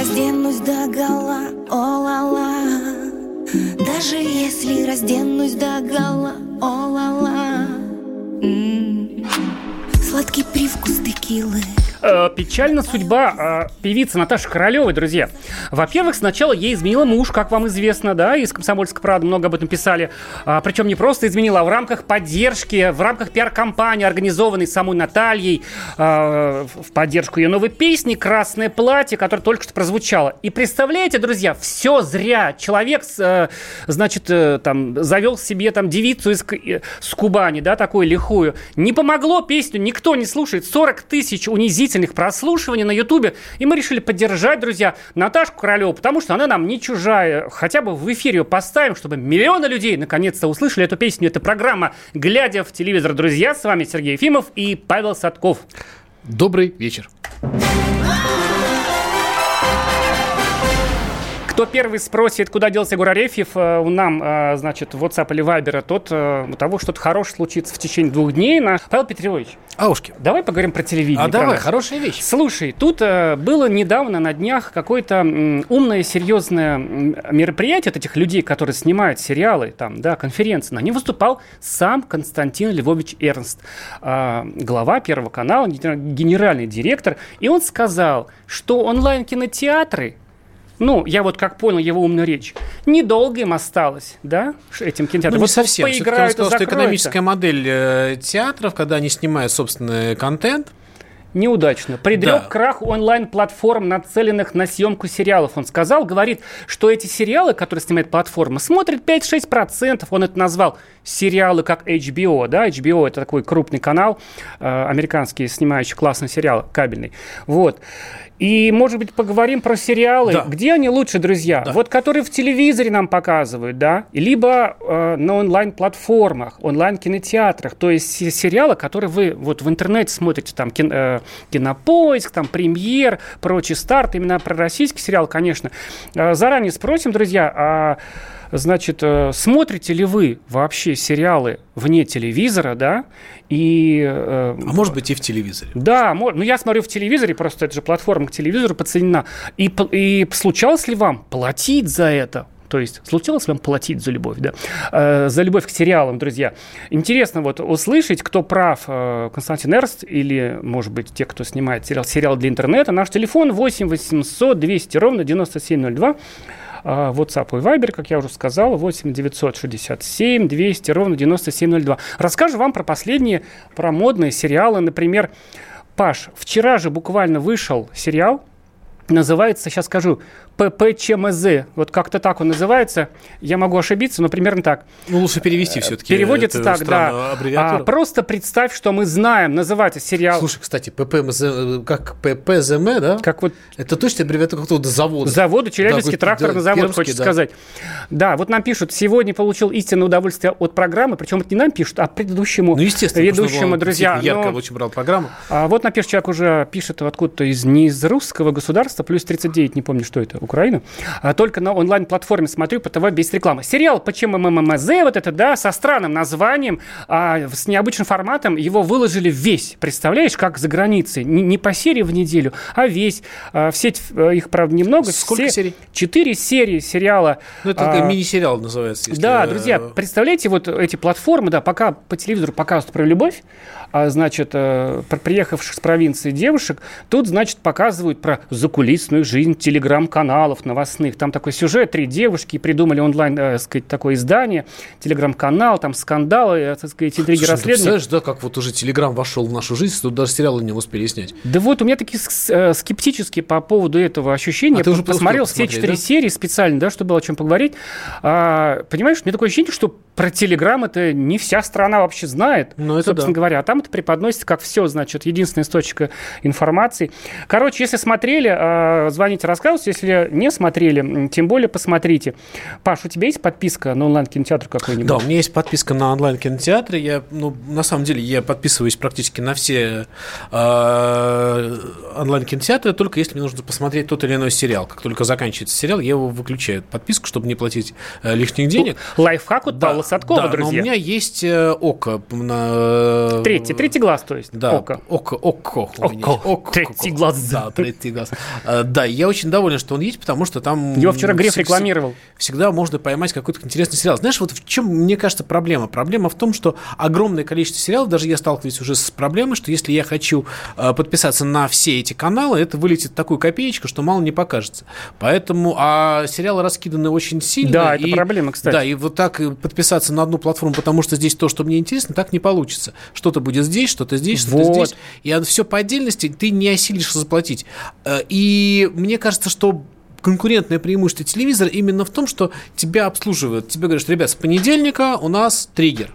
Разденусь до гола, о ла ла. Даже если разденусь до гола, о ла ла. Сладкий привкус текилы Э, Печальна судьба э, певицы Наташи Королевой, друзья. Во-первых, сначала ей изменила муж, как вам известно, да, из «Комсомольской правды» много об этом писали. А, причем не просто изменила, а в рамках поддержки, в рамках пиар-компании, организованной самой Натальей, э, в поддержку ее новой песни «Красное платье», которая только что прозвучала. И представляете, друзья, все зря. Человек, э, значит, э, там, завел себе там девицу из, э, с Кубани, да, такую лихую. Не помогло песню, никто не слушает. 40 тысяч унизительных прослушиваний на Ютубе. И мы решили поддержать, друзья, Наташку Королеву, потому что она нам не чужая. Хотя бы в эфире ее поставим, чтобы миллионы людей наконец-то услышали эту песню. Это программа «Глядя в телевизор». Друзья, с вами Сергей Ефимов и Павел Садков. Добрый вечер. Кто первый спросит, куда делся Егор Арефьев, э, нам, э, значит, в WhatsApp или Viber, тот э, у того что-то хорошее случится в течение двух дней. На... Павел Петрович, Аушки. давай поговорим про телевидение. А давай, правда? хорошая вещь. Слушай, тут было недавно на днях какое-то умное, серьезное мероприятие от этих людей, которые снимают сериалы, там, да, конференции. На нем выступал сам Константин Львович Эрнст, глава Первого канала, генер- генеральный директор. И он сказал, что онлайн-кинотеатры ну, я вот как понял его умную речь. Недолго им осталось, да, этим кинотеатрам. Ну, не Вот совсем. Все-таки он поиграют и сказал, что экономическая модель э, театров, когда они снимают собственный контент, Неудачно. Предрек Да. крах онлайн-платформ, нацеленных на съемку сериалов. Он сказал, говорит, что эти сериалы, которые снимает платформа, смотрят 5-6%. Он это назвал сериалы как HBO. Да? HBO это такой крупный канал, э, американский, снимающий классный сериал, кабельный. Вот. И, может быть, поговорим про сериалы. Да. Где они лучше, друзья? Да. Вот которые в телевизоре нам показывают, да? Либо э, на онлайн-платформах, онлайн-кинотеатрах. То есть се- сериалы, которые вы вот в интернете смотрите, там, кин- э, Кинопоиск, там, Премьер, прочий старт, именно про российский сериал, конечно. Э, заранее спросим, друзья, а Значит, э, смотрите ли вы вообще сериалы вне телевизора, да? И э, а может быть и в телевизоре. да, мо- ну я смотрю в телевизоре, просто это же платформа к телевизору подсоединена. И, и случалось ли вам платить за это? То есть случалось ли вам платить за любовь, да? Э, за любовь к сериалам, друзья. Интересно вот услышать, кто прав, э, Константин Эрст или, может быть, те, кто снимает сериал, сериал для интернета. Наш телефон 8 800 200 ровно 9702. А, WhatsApp и Viber, как я уже сказал, 8 967 200 ровно 9702. Расскажу вам про последние, про модные сериалы. Например, Паш, вчера же буквально вышел сериал, называется, сейчас скажу, ППЧМЗ. Вот как-то так он называется. Я могу ошибиться, но примерно так. Ну, лучше перевести все-таки. Переводится так, да. А, просто представь, что мы знаем. Называется сериал... Слушай, кстати, ППМЗ, э, как ППЗМ, да? Как вот Это точно аббревиатура какого-то завода. Завода, Челябинский Да, тракторный да, завод, хочется да. сказать. Да, вот нам пишут, сегодня получил истинное удовольствие от программы, причем это не нам пишут, а предыдущему Ну, естественно, ведущему, друзья. ярко Но, очень брал программу. а, вот напишет, человек уже пишет откуда-то из, не из русского государства, плюс 39, не помню, что это, Украина. А, только на онлайн-платформе смотрю по ТВ без рекламы. Сериал «Почему МММЗ», вот это, да, со странным названием, а, с необычным форматом, его выложили весь. Представляешь, как за границей? Не, не по серии в неделю, а весь. А, в сеть э, их, правда, немного. Сколько Все- серий? Четыре серии сериала. Ну, это А, мини-сериал называется. если, да, э, друзья, представляете, вот эти платформы, да, пока по телевизору показывают про любовь, а, значит, э, приехавших с провинции девушек, тут, значит, показывают про закулисную жизнь телеграм-каналов, каналов новостных. Там такой сюжет, три девушки придумали онлайн, э, сказать, такое издание, телеграм-канал, там скандалы, э, так сказать, интриги Слушай, расследования. представляешь, да, как вот уже Телеграм вошел в нашу жизнь, тут даже сериалы не успели снять. Да вот, у меня такие э, скептические по поводу этого ощущения. А ты уже посмотрел все четыре да? серии специально, да, чтобы было о чем поговорить. А, понимаешь, мне такое ощущение, что про Телеграм это не вся страна вообще знает, Ну, это собственно да. говоря. А там это преподносится как все, значит, единственный источник э, информации. Короче, если смотрели, звоните, рассказывайте. Если не смотрели, тем более посмотрите. Паш, у тебя есть подписка на онлайн-кинотеатр какой-нибудь? Да, у меня есть подписка на онлайн-кинотеатры. Я, ну, на самом деле, я подписываюсь практически на все э, онлайн-кинотеатры, только если мне нужно посмотреть тот или иной сериал. Как только заканчивается сериал, я его выключаю подписку, чтобы не платить э, лишних денег. Лайфхак от Павла Садкова, да, но друзья. у меня есть э, ОКО. На... Третий, третий глаз, то есть. Да, Око. ОКО. ОКО. Око. ОКО. Третий глаз. Да, третий глаз. Э, Да, я очень доволен, что он есть, потому что там... Его вчера Греф рекламировал. Всегда можно поймать какой-то интересный сериал. Знаешь, вот в чем, мне кажется, проблема? Проблема в том, что огромное количество сериалов, даже я сталкиваюсь уже с проблемой, что если я хочу э, подписаться на все эти каналы, это вылетит такую копеечку, что мало не покажется. Поэтому, а сериалы раскиданы очень сильно. Да, это и- проблема, кстати. Да, и вот так и подписаться на одну платформу, потому что здесь то, что мне интересно, так не получится. Что-то будет здесь, что-то здесь, что-то Вот. здесь. И все по отдельности ты не осилишь заплатить. Э, И мне кажется, что конкурентное преимущество телевизора именно в том, что тебя обслуживают. Тебе говорят, ребят, с понедельника у нас триггер.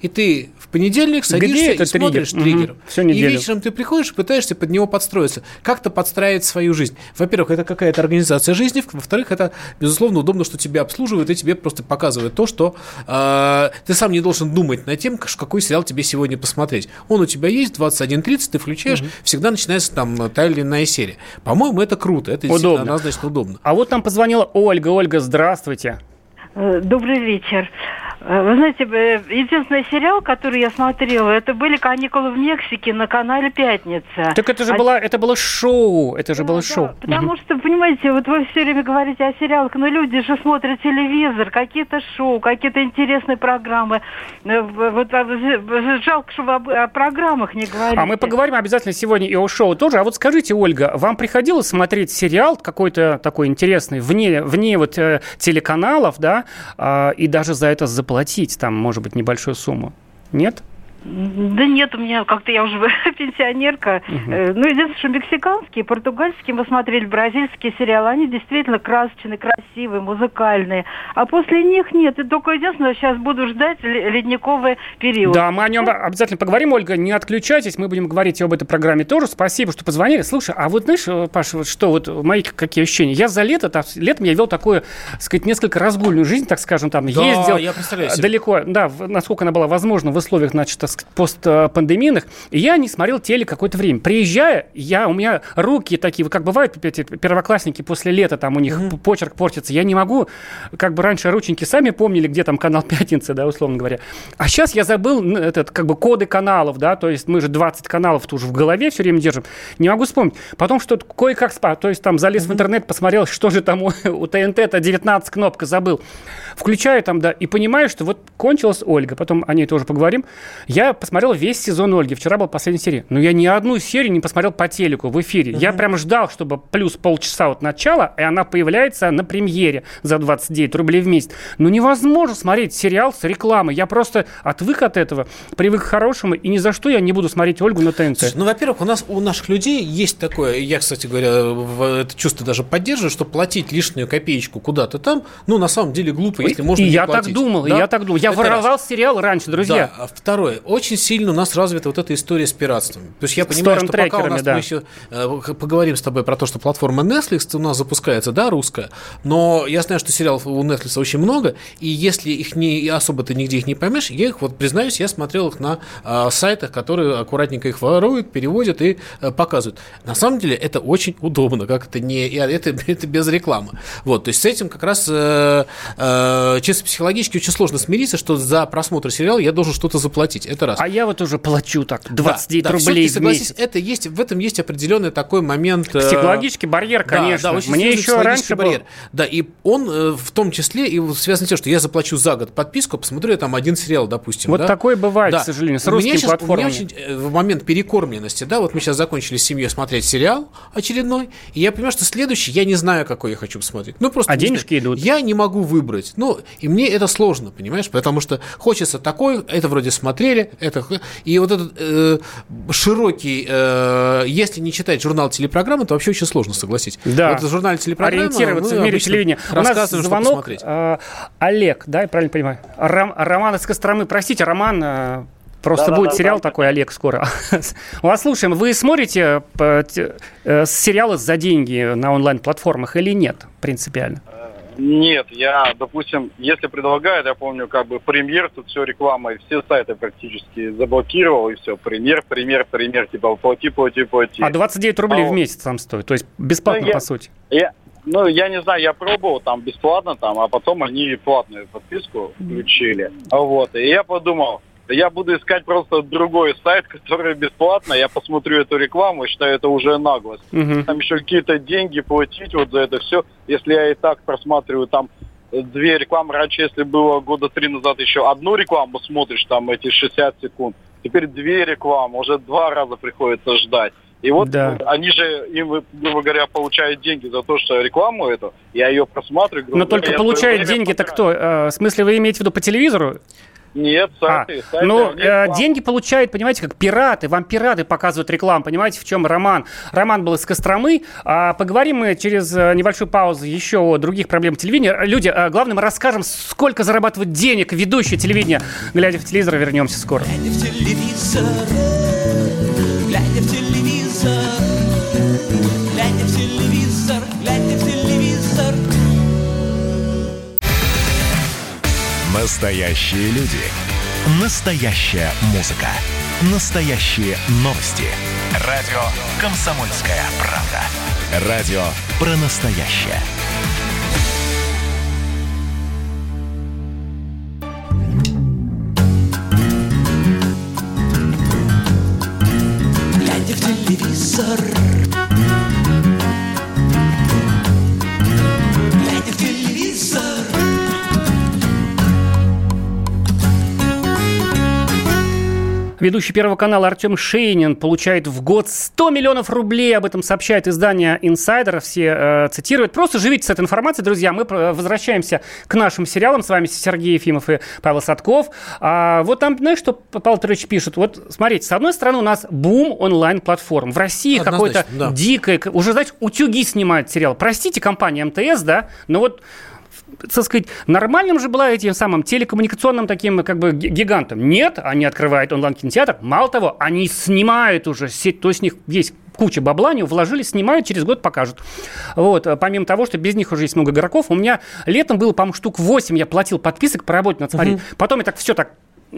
И ты в понедельник садишься этот и смотришь триггер? триггер. Мгм. Всю И неделю. вечером ты приходишь и пытаешься под него подстроиться. Как-то подстраивать свою жизнь. Во-первых, это какая-то организация жизни. Во-вторых, это, безусловно, удобно, что тебя обслуживают и тебе просто показывают то, что э, ты сам не должен думать над тем, какой сериал тебе сегодня посмотреть. Он у тебя есть, 21.30, ты включаешь, всегда начинается там та или иная серия. По-моему, это круто. Это действительно Удобно. однозначно удобно. А вот нам позвонила Ольга. Ольга, здравствуйте. Э, Добрый вечер. Э, Вы знаете, единственный сериал, который я смотрела, это были каникулы в Мексике на канале Пятница. Так это же А- было, это было шоу. Это же Да, было да, шоу. Потому что, понимаете, вот вы все время говорите о сериалах, но люди же смотрят телевизор, какие-то шоу, какие-то интересные программы. Э, Вот а, жалко, что вы об- о программах не говорите. А мы поговорим обязательно сегодня и о шоу тоже. А вот скажите, Ольга, вам приходилось смотреть сериал какой-то такой интересный вне, вне вот э, телеканалов, да, а, и даже за это заплатить там, может быть, небольшую сумму? Нет? Да нет, у меня как-то я уже пенсионерка. Э, Ну, единственное, что мексиканские, португальские мы смотрели, бразильские сериалы, они действительно красочные, красивые, музыкальные. А после них нет. И только единственное, сейчас буду ждать ле- ледниковый период. Да, мы о нем обязательно поговорим, Ольга, не отключайтесь, мы будем говорить и об этой программе тоже. Спасибо, что позвонили. Слушай, а вот знаешь, э, Паша, вот что, вот мои какие ощущения? Я за лето, так, летом я вел такую, так сказать, несколько разгульную жизнь, так скажем, там, Да, ездил я представляю э, себе. далеко, да, насколько она была возможна в условиях, значит, так сказать, постпандемийных, и я не смотрел телек какое-то время. Приезжая, я, у меня руки такие, вот как бывают эти первоклассники после лета, там у них п- почерк портится, я не могу, как бы раньше рученьки сами помнили, где там канал «Пятница», да, условно говоря. А сейчас я забыл этот, как бы коды каналов, да, то есть мы же 20 каналов тоже в голове все время держим. Не могу вспомнить. Потом что-то кое-как спа, то есть там залез в интернет, посмотрел, что же там у, у ТНТ-то 19 кнопка забыл. Включаю там, да, и понимаю, что вот кончилась Ольга, потом о ней тоже поговорим. Я посмотрел весь сезон Ольги, вчера была последняя серия, но я ни одну серию не посмотрел по телеку в эфире. Я прям ждал, чтобы плюс полчаса от начала, и она появляется на премьере за 29 рублей в месяц. Ну невозможно смотреть сериал с рекламой. Я просто отвык от этого, привык к хорошему, и ни за что я не буду смотреть Ольгу на ТНТ. Ну, во-первых, у нас у наших людей есть такое, я, кстати говоря, это чувство даже поддерживаю, что платить лишнюю копеечку куда-то там, ну, на самом деле глупо, если можно и не я платить. так думал, и Да? я так думал. Я Это раз. воровал сериал раньше, друзья. Да, а второе. Очень сильно у нас развита вот эта история с пиратством. То есть я понимаю, что пока у нас да. мы еще э, поговорим с тобой про то, что платформа Netflix у нас запускается, да, русская, но я знаю, что сериалов у Netflix очень много, и если их не особо ты нигде их не поймешь, я их, вот признаюсь, я смотрел их на э, сайтах, которые аккуратненько их воруют, переводят и э, показывают. На самом деле это очень удобно, как это не, и это, это без рекламы. Вот, то есть с этим как раз э, э, чисто психологически очень сложно смириться, что за просмотр сериала я должен что-то заплатить. Это раз. А я вот уже плачу так 29 Да, да, рублей в согласись, месяц. это есть, в этом есть определенный такой момент... э, Психологический барьер, да, конечно. Да, очень Мне еще раньше был- барьер. Да, и он э, в том числе и связан с тем, что я заплачу за год подписку, посмотрю я там один сериал, допустим. Вот да. такое бывает, Да. к сожалению, с У меня русскими щас- платформами. У меня очень э, в момент перекормленности, да, вот мы сейчас закончили с семьей смотреть сериал очередной, и я понимаю, что следующий я не знаю, какой я хочу посмотреть. Ну, просто А не денежки знаю. идут. Я не могу выбрать. Ну, и мне это сложно, понимаешь? Потому что хочется такой, это вроде смотрели, это... И вот этот э, широкий, э, если не читать журнал телепрограммы, то вообще очень сложно, согласись. Да. Вот в журнале телепрограммы ориентироваться мы в мире телевидения. У нас звонок. э, Олег, да, я правильно понимаю? Ром- Роман из Костромы. Простите, Роман, э, просто Да-да-да, будет сериал да. такой, Олег, скоро. Вас слушаем. Вы смотрите э, э, сериалы за деньги на онлайн-платформах или нет, принципиально? Нет, я, допустим, если предлагают, я помню, как бы премьер, тут все реклама, и все сайты практически заблокировал, и все, премьер, премьер, премьер, типа, плати, плати, плати. А 29 рублей А в месяц там стоит, то есть бесплатно, Ну, я- по сути. Я, ну, я не знаю, я пробовал там бесплатно, там, а потом они платную подписку включили. Вот, и я подумал, я буду искать просто другой сайт, который бесплатно, я посмотрю эту рекламу, и считаю, это уже наглость. Мгм. там еще какие-то деньги платить вот за это все. Если я и так просматриваю там э, две рекламы, раньше, если было года три назад, еще одну рекламу смотришь, там эти 60 секунд, теперь две рекламы, уже два раза приходится ждать. И вот Да. они же, им, грубо говоря, получают деньги за то, что рекламу эту, я ее просматриваю. Но только получает время деньги-то кто? Э, В смысле, вы имеете в виду по телевизору? Нет, А, сайты, сайты, ну, э, деньги получают, понимаете, как пираты. Вам пираты показывают рекламу. Понимаете, в чем роман? Роман был из Костромы. А поговорим мы через э, небольшую паузу еще о других проблемах телевидения. Люди, э, главное, мы расскажем, сколько зарабатывают денег ведущие телевидения. Глядя в телевизор, вернемся скоро. Глядя в телевизор, глядя в телевизор, Настоящие люди. Настоящая музыка. Настоящие новости. Радио «Комсомольская правда». Радио про настоящее. Глядя в телевизор, Ведущий Первого канала Артем Шейнин получает в год 100 миллионов рублей. Об этом сообщает издание Insider. Все э, цитируют. Просто живите с этой информацией, друзья. Мы возвращаемся к нашим сериалам. С вами Сергей Ефимов и Павел Садков. А, вот там, знаешь, что Павел Петрович пишет? Вот смотрите, с одной стороны у нас бум онлайн-платформ. В России какой-то да. дикое... Уже, знаете, утюги снимают сериал. Простите, компания МТС, да? Но вот так сказать, нормальным же была этим самым телекоммуникационным таким как бы ги- гигантом. Нет, они открывают онлайн-кинотеатр. Мало того, они снимают уже сеть, то есть у них есть куча бабла, они вложили, снимают, через год покажут. Вот, а помимо того, что без них уже есть много игроков, у меня летом было, по-моему, штук 8 я платил подписок по работе, надо смотреть. Потом я так все так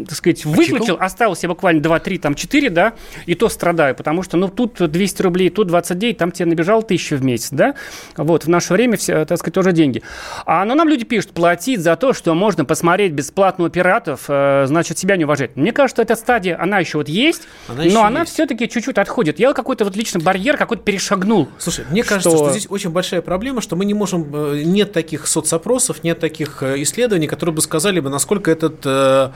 так сказать, выключил, оставил себе буквально 2, 3, там 4, да, и то страдаю, потому что, ну, тут 200 рублей, тут 29, там тебе набежал 1000 в месяц, да, вот, в наше время, все, так сказать, тоже деньги. А, но нам люди пишут, платить за то, что можно посмотреть бесплатно у пиратов, э, значит, себя не уважать. Мне кажется, эта стадия, она еще вот есть, Она но она есть. все-таки чуть-чуть отходит. Я какой-то вот лично барьер какой-то перешагнул. Слушай, мне кажется, Что- что... здесь очень большая проблема, что мы не можем, э, нет таких соцопросов, нет таких э, исследований, которые бы сказали бы, насколько этот э,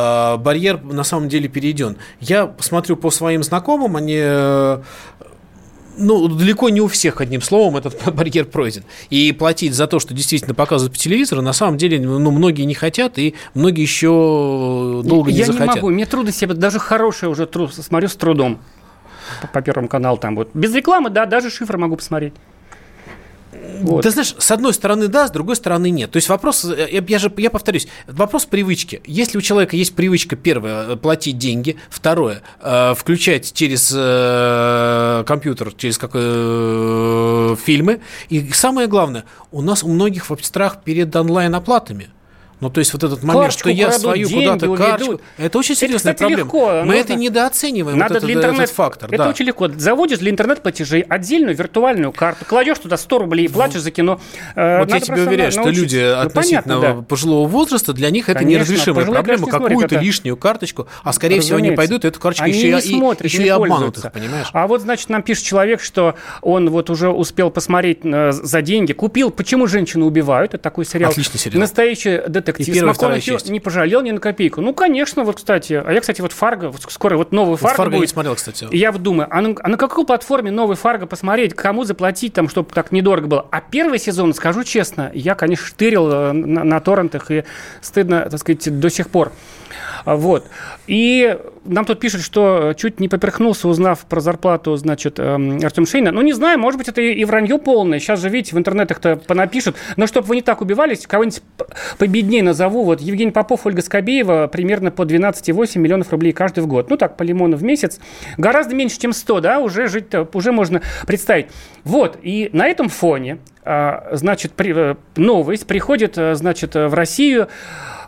э, барьер на самом деле перейден. Я посмотрю по своим знакомым, они э, ну, далеко не у всех, одним словом, этот барьер пройден. И платить за то, что действительно показывают по телевизору, на самом деле, ну, многие не хотят, и многие еще долго я не захотят. могу, мне трудно себе, даже хорошее уже тру- смотрю с трудом. По, по первому каналу там вот. Без рекламы, да, даже шифры могу посмотреть. Вот. Ты знаешь, с одной стороны да, с другой стороны нет. То есть вопрос, э, я, я же, я повторюсь, вопрос привычки. Если у человека есть привычка, первое, э, платить деньги, второе, э, включать через э, компьютер, через как, э, фильмы, и самое главное, у нас у многих страх перед онлайн-оплатами. Ну, то есть вот этот момент, Карточку что я крадут, свою куда-то уведут. карточку, это очень Это, серьезная кстати, проблема. легко. Мы Нужно- это недооцениваем, Надо вот для этот, интернет... этот фактор. Это да. очень легко. Заводишь для интернет-платежей отдельную виртуальную карту, кладешь туда 100 рублей и платишь за кино. Э, Вот я надо тебе просто уверяю, что люди научиться. Ну, относительно понятно, да. пожилого возраста, для них это Конечно, неразрешимая пожилые, проблема, не какую-то лишнюю карточку, а скорее всего они Разумеется. пойдут, и эту карточку Они еще, не и- смотрят, еще не и обманут пользуются. их, понимаешь? А вот, значит, нам пишет человек, что он вот уже успел посмотреть э, за деньги, купил «Почему женщины убивают», это такой сериал. Отличный сериал. Настоящий детектив. И первая, вторая часть. не пожалел ни на копейку. Ну, конечно, вот, кстати. А я, кстати, вот «Фарго», вот скоро вот новый Вот «Фарго» Фарго я не будет. смотрел, кстати. И я вот думаю, а на, а на какой платформе новый Фарго посмотреть, кому заплатить, там, чтобы так недорого было? А первый сезон, скажу честно, я, конечно, штырил э, на, на торрентах, и стыдно, так сказать, до сих пор. А, Вот. И нам тут пишут, что чуть не поперхнулся, узнав про зарплату, значит, эм, Артем Шейна. Ну, не знаю, может быть, это и вранье полное. Сейчас же, видите, в интернетах-то понапишут. Но чтобы вы не так убивались, кого-нибудь победнее назову. Вот Евгений Попов, Ольга Скобеева примерно по 12,8 миллионов рублей каждый в год. Ну, так, по лимону в месяц. Гораздо меньше, чем 100, да, уже жить уже можно представить. Вот, и на этом фоне, а, значит, э, новость приходит, э, значит, э, в Россию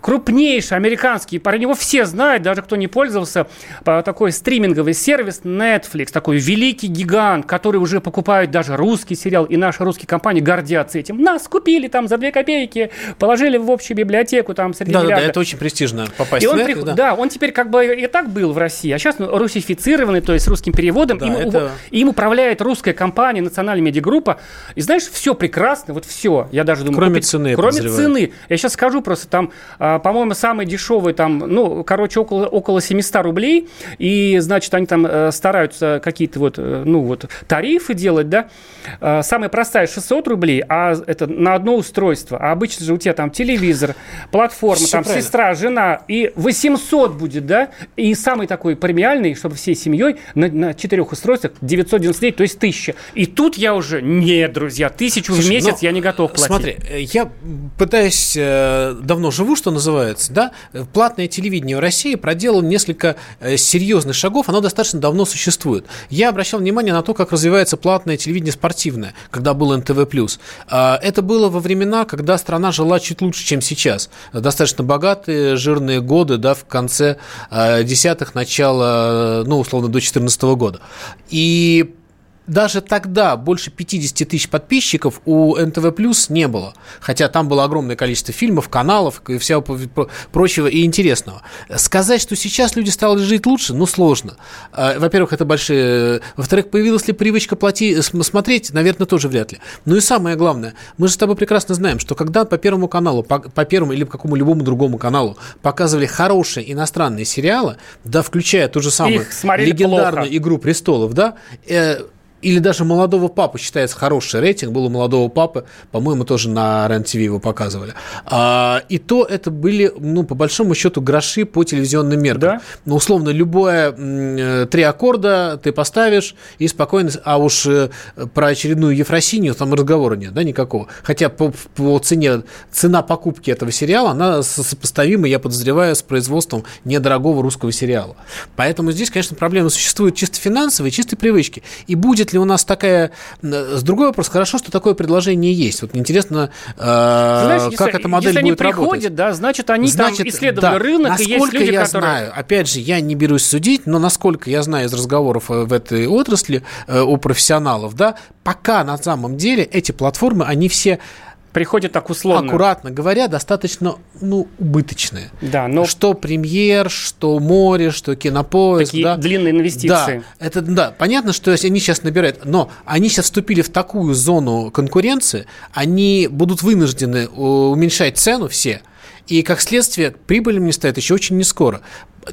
крупнейший американский, про него все знают, даже кто не пользовался, а, такой стриминговый сервис Netflix, такой великий гигант, который уже покупают даже русский сериал, и наши русские компании гордятся этим. Нас купили там за 2 копейки, положили в общую библиотеку там среди Да, да, да, это очень престижно попасть И в он, Netflix, да. да. он теперь как бы и так был в России, а сейчас ну, русифицированный, то есть с русским переводом. Да, им, это- им управляет русская компания, национальная медиагруппа. И знаешь, все прекрасно, вот все. Я даже думаю, Кроме купить- цены, Кроме цены. Я сейчас скажу просто, там, а, по-моему, самый дешевый, там, ну, короче, около, около 700 рублей. И, значит, они там э, стараются какие-то вот, э, ну, вот тарифы делать, да. А, Самая простая 600 рублей, а это на одно устройство. А обычно же у тебя там телевизор, платформа, Всё там правильно. сестра, жена, и 800 будет, да? И самый такой премиальный, чтобы всей семьей на, на четырех устройствах 999, то есть 1000. И тут я уже, нет, друзья, тысячу в Слушай, месяц ну, я не готов платить. Смотри, э, я пытаюсь, э, давно живу, что называется, да, Э, платное телевидение в России проделало несколько э, серьезных шагов, оно достаточно давно существует. Я обращал внимание на то, как развивается платное телевидение спортивное, когда был НТВ+. А, Это было во времена, когда страна жила чуть лучше, чем сейчас. Достаточно богатые, жирные годы, да, в конце э, десятых, начала, э, ну, условно, до 2014 года. И даже тогда больше 50 тысяч подписчиков у НТВ Плюс не было. Хотя там было огромное количество фильмов, каналов и всего про- прочего и интересного. Сказать, что сейчас люди стали жить лучше, ну, сложно. А, Во-первых, это большие... Во-вторых, появилась ли привычка плати... см- смотреть, наверное, тоже вряд ли. Ну и самое главное, мы же с тобой прекрасно знаем, что когда по Первому каналу, по, по Первому или по какому любому другому каналу показывали хорошие иностранные сериалы, да, включая ту же самую Их легендарную плохо. «Игру престолов», да, э, или даже «Молодого папу» считается хороший рейтинг, был у «Молодого папы», по-моему, тоже на РЕН-ТВ его показывали. А, и то это были, ну, по большому счету, гроши по телевизионным меркам. Да. Ну, условно, любое э, три аккорда ты поставишь и спокойно... А уж э, про очередную Ефросинью там разговора нет, да, никакого. Хотя по, по цене, цена покупки этого сериала, она со- сопоставима, я подозреваю, с производством недорогого русского сериала. Поэтому здесь, конечно, проблема существует чисто финансовые, чисто привычки. И будет ли у нас такая... э, С другой вопрос, хорошо, что такое предложение есть. Вот интересно, э, Знаешь, как если, эта модель если будет они работать. приходят, да, значит, они там исследовали да, рынок, и есть насколько люди, я которые... знаю, опять же, я не берусь судить, но насколько я знаю из разговоров э, в этой отрасли э, у профессионалов, да, пока на самом деле эти платформы, они все, Приходят так условно. аккуратно говоря, достаточно, ну, убыточные. Да, но Что премьер, что море, что кинопоиск, такие да. длинные инвестиции. Да, это да, понятно, что они сейчас набирают, но они сейчас вступили в такую зону конкуренции, они будут вынуждены э, уменьшать цену все, и как следствие прибыль им не станет еще очень не скоро.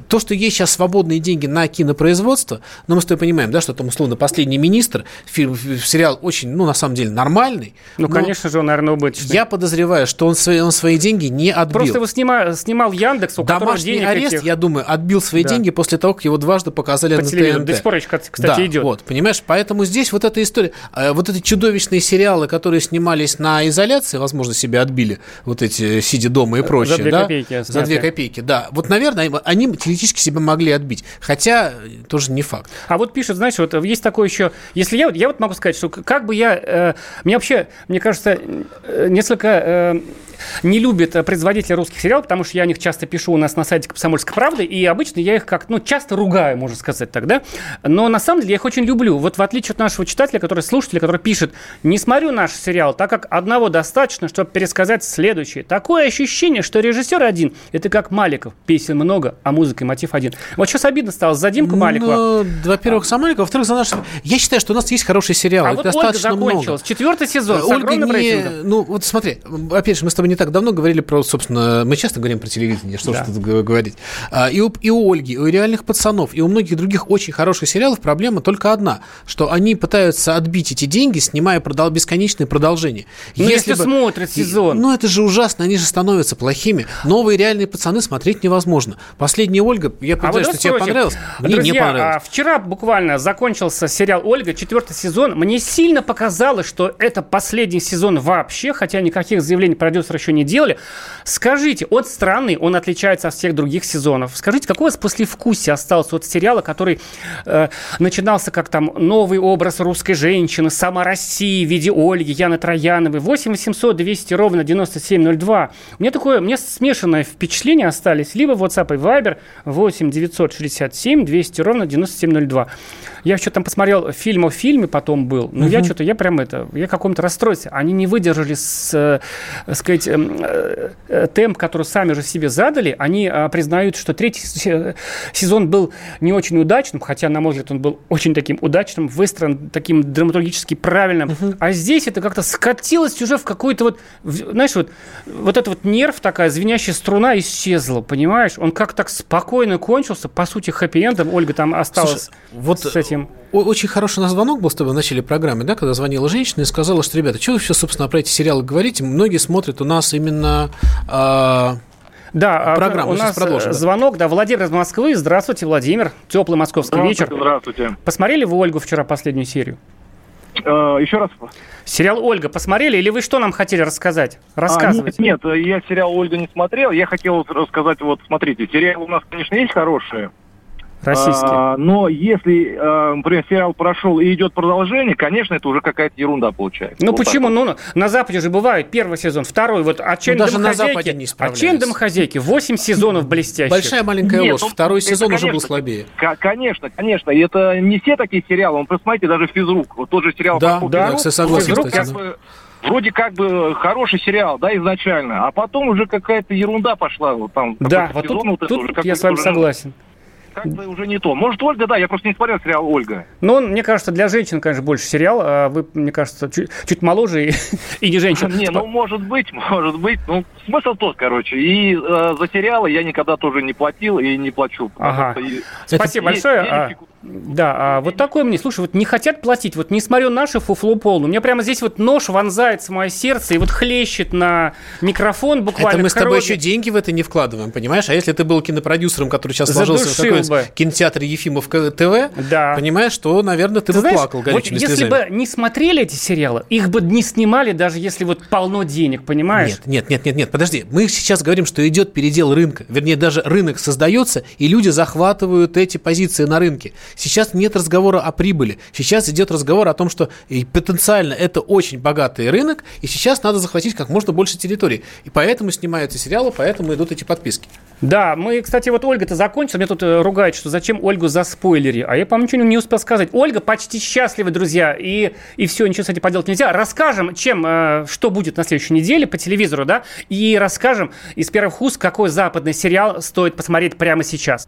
То, что есть сейчас свободные деньги на кинопроизводство, но мы с тобой понимаем, да, что там условно последний министр, фильм, сериал очень, ну, на самом деле, нормальный. Ну, но конечно же, он, наверное, убыточный. Я подозреваю, что он свои, он свои деньги не отбил. Просто его снима- снимал Яндекс, у Домашний денег арест, этих я думаю, отбил свои Да. деньги после того, как его дважды показали по на телевизору. ТНТ. До сих пор кстати, да, идет. вот, понимаешь, поэтому здесь вот эта история, э, вот эти чудовищные сериалы, которые снимались на изоляции, возможно, себе отбили, вот эти «Сидя дома» и прочее, две да? копейки За две копейки, да. Вот, наверное, они теоретически себя могли отбить. Хотя э, тоже не факт. А вот пишет, знаешь, вот есть такое еще, если я, я вот могу сказать, что как бы я, э, мне вообще, мне кажется, э, несколько э, не любят э, производители русских сериалов, потому что я о них часто пишу у нас на сайте «Комсомольской правды», и обычно я их как, ну, часто ругаю, можно сказать тогда. Но на самом деле я их очень люблю. Вот в отличие от нашего читателя, который слушателя, который пишет, не смотрю наш сериал, так как одного достаточно, чтобы пересказать следующее. Такое ощущение, что режиссер один, это как Маликов. Песен много, а музыка и мотив один. Вот сейчас обидно стало за Димку Маликова. Ну, во-первых, за Маликова, во-вторых, за наш... Я считаю, что у нас есть хороший сериал. А вот Ольга достаточно закончилась. много. Четвертый сезон с Ольга огромным не... рейтингом. Ну, вот смотри, опять же, мы с тобой не так давно говорили про, собственно, мы часто говорим про телевидение, что Да. г- говорить. А, И у, и у Ольги, и у реальных пацанов, и у многих других очень хороших сериалов проблема только одна, что они пытаются отбить эти деньги, снимая продол- бесконечные продолжения. Ну, если смотрят сезон. Ну, это же ужасно, они же становятся плохими. Новые реальные пацаны смотреть невозможно. Последняя Ольга, я А вот понимаю, что давайте тебе понравилось, мне Друзья, не понравилось. а вчера буквально закончился сериал «Ольга», четвертый сезон. Мне сильно показалось, что это последний сезон вообще, хотя никаких заявлений продюсеры еще не делали. Скажите, он странный, он отличается от всех других сезонов. Скажите, какое у вас послевкусие осталось от сериала, который э, начинался как там новый образ русской женщины, сама Россия в виде Ольги, Яны Трояновой, 8 800 200 ровно 9702. У меня такое, меня смешанное впечатление остались. Либо WhatsApp и Viber 8 967 200 ровно 9702. Я что там посмотрел фильм о фильме, потом был. Но я что-то, я прям это, я в каком-то расстройстве. Они не выдержали, с, э, сказать, эм, э, э, темп, который сами же себе задали. Они э, признают, что третий се- сезон был не очень удачным, хотя, на мой взгляд, он был очень таким удачным, выстроен таким драматургически правильным. А здесь это как-то скатилось уже в какой-то вот, в- знаешь, вот, вот этот вот нерв, такая звенящая струна исчезла, понимаешь? Он как так спокойно кончился, по сути, хэппи-эндом. Ольга там осталась Слушай, вот с этим. О- Очень хороший у нас звонок был с тобой в начале программы, да, когда звонила женщина и сказала, что, ребята, что вы все, собственно, про эти сериалы говорите? Многие смотрят у нас именно... а, Да, а, Программу у нас продолжим, э, да. звонок, да, Владимир из Москвы. Здравствуйте, Владимир. Теплый московский вечер. Здравствуйте. Посмотрели вы Ольгу вчера последнюю серию? Э, еще раз. Сериал Ольга посмотрели или вы что нам хотели рассказать? А, Рассказывайте. нет, нет, я сериал Ольга не смотрел. Я хотел рассказать, вот смотрите, сериалы у нас, конечно, есть хорошие. Российский. А, но если, э, например, сериал прошел и идет продолжение, конечно, это уже какая-то ерунда получается. Ну Вот так почему? вот. Ну, на Западе же бывает первый сезон, второй. Вот отчаянные Ну, даже на домохозяйки. Западе не. Отчаянные домохозяйки. Восемь сезонов блестящих. большая маленькая Нет, ложь. ну, Второй это, сезон уже был конечно, слабее. К- конечно, конечно. И это не все такие сериалы. Он, посмотрите, даже «Физрук». Вот тот же сериал Да, «Паркур да, Физрук», кстати, согласен, «Физрук» кстати, как да. бы вроде как бы хороший сериал, да, изначально. А потом уже какая-то ерунда пошла. Вот там Да, вот тут, сезон вот это тут уже я с вами уже, согласен. Как-то уже не то. Может, Ольга, да, я просто не смотрел сериал «Ольга». Он, мне кажется, для женщин, конечно, больше сериал. А вы, мне кажется, чуть, чуть моложе и, и не женщина. Не, ну, может быть, может быть. Ну, смысл тот, короче. И э, за сериалы я никогда тоже не платил и не плачу. Ага. что и- Спасибо есть большое. денег А, да, а вот такое мне, слушай, вот не хотят платить, вот не смотрю наши фуфло полную. У меня прямо здесь вот нож вонзается в мое сердце и вот хлещет на микрофон буквально. Это мы с тобой еще деньги в это не вкладываем, понимаешь? А если ты был кинопродюсером, который сейчас сложился в такой бы. кинотеатр Ефимов ТВ, Да. понимаешь, то, наверное, ты, Ты бы знаешь, плакал вот если слезами. бы не смотрели эти сериалы, их бы не снимали, даже если вот полно денег, понимаешь? Нет, нет, нет, нет, нет, подожди. Мы сейчас говорим, что идет передел рынка. Вернее, даже рынок создается, и люди захватывают эти позиции на рынке. Сейчас нет разговора о прибыли. Сейчас идет разговор о том, что потенциально это очень богатый рынок, и сейчас надо захватить как можно больше территорий. И поэтому снимаются сериалы, поэтому идут эти подписки. Да, мы, кстати, вот Ольга-то закончила, мне тут э, ругают, что зачем Ольгу за спойлери, а я, по-моему, ничего не успел сказать. Ольга почти счастлива, друзья, и, и все, ничего с этим поделать нельзя. Расскажем, чем, э, что будет на следующей неделе по телевизору, да, и расскажем из первых уст, какой западный сериал стоит посмотреть прямо сейчас.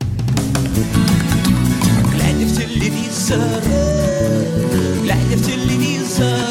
Глядя в телевизор, глядя в телевизор,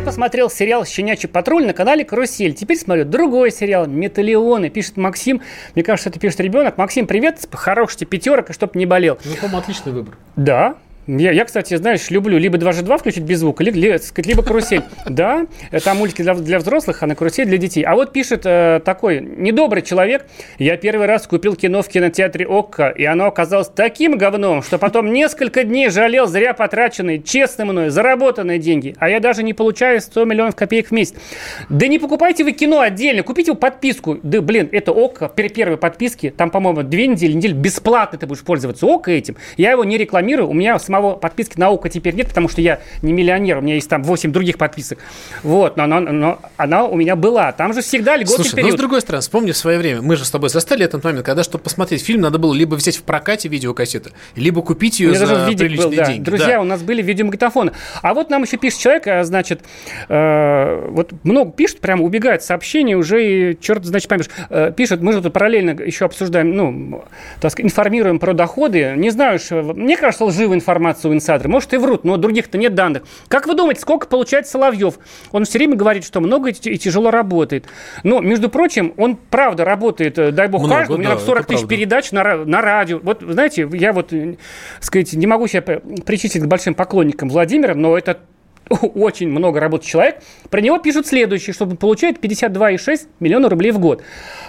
Я посмотрел сериал «Щенячий патруль» на канале «Карусель». Теперь смотрю другой сериал «Металлионы». Пишет Максим. Мне кажется, это пишет ребенок. Максим, привет. Хороший тебе пятерок, и чтоб не болел. Ну, по-моему, отличный выбор. Да. Я, я, кстати, знаешь, люблю либо 2G2 включить без звука, ли- ли- либо карусель. Да, там мультики для, для взрослых, а на карусель для детей. А вот пишет э, такой недобрый человек. Я первый раз купил кино в кинотеатре ОККО, и оно оказалось таким говном, что потом несколько дней жалел зря потраченные, честно мной, заработанные деньги. А я даже не получаю 100 миллионов копеек в месяц. Да не покупайте вы кино отдельно, купите подписку. Да, блин, это ОККО, при первой подписке, там, по-моему, две недели, неделю бесплатно ты будешь пользоваться ОККО этим. Я его не рекламирую, у меня самого подписки на ОККО теперь нет, потому что я не миллионер, у меня есть там 8 других подписок. Вот, но, она- но она у меня была. Там же всегда льготный Слушай, ну период. с другой стороны, вспомни в свое время, мы же с тобой застали этот момент, когда, чтобы посмотреть фильм, надо было либо взять в прокате видеокассету, либо купить ее за приличные был, да. деньги. Друзья, Да. у нас были видеомагнитофоны. А вот нам еще пишет человек, а, значит, э, вот много пишет, прямо убегает сообщение, уже и черт, значит, поймешь. Э, пишет, мы же тут параллельно еще обсуждаем, ну, так сказать, информируем про доходы. Не знаю, что, мне кажется, лживая информация у инсайдера. Может, и врут, но других-то нет данных. Как вы думаете, сколько получает Соловьев? Он все время говорит, что много и тяжело работает. Но, между прочим, он правда работает, э, дай бог, Много, каждому. У него да, там 40 это тысяч правда. передач на, на радио. Вот, знаете, я вот, э, сказать, не могу себя причислить к большим поклонникам Владимира, но это очень много работает человек. Про него пишут следующее, что он получает 52,6 миллиона рублей в год.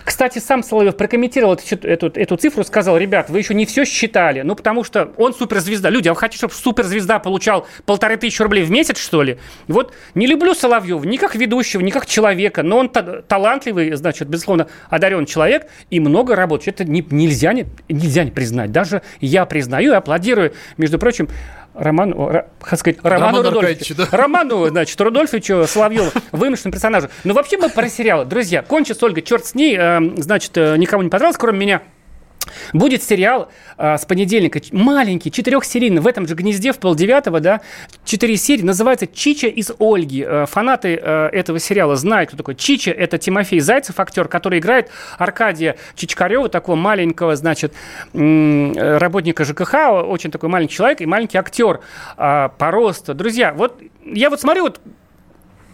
Кстати, сам Соловьев прокомментировал эту, эту, эту цифру, сказал, ребят, вы еще не все считали. Ну, потому что он суперзвезда. Люди, а вы хотите, чтобы суперзвезда получал полторы тысячи рублей в месяц, что ли? Вот не люблю Соловьева ни как ведущего, ни как человека, но он та- талантливый, значит, безусловно, одарен человек и много работает. Это не- нельзя, не, нельзя не признать. Даже я признаю и аплодирую, между прочим, Роману, Ра- как сказать, Роману Роману Рудольфовичу. Да. Роману, значит, Рудольфовичу Соловьеву, вымышленному персонажу. Ну, вообще мы про сериалы. Друзья, кончится Ольга, черт с ней, э, значит, э, никому не понравилось, кроме меня. Будет сериал э, с понедельника, маленький, четырехсерийный, в этом же гнезде, в полдевятого, да, четыре серии, называется «Чича из Ольги». Э, фанаты э, этого сериала знают, кто такой Чича. Это Тимофей Зайцев, актер, который играет Аркадия Чичкарева, такого маленького, значит, э, работника ЖКХ, очень такой маленький человек и маленький актер э, по росту. Друзья, вот я вот смотрю, вот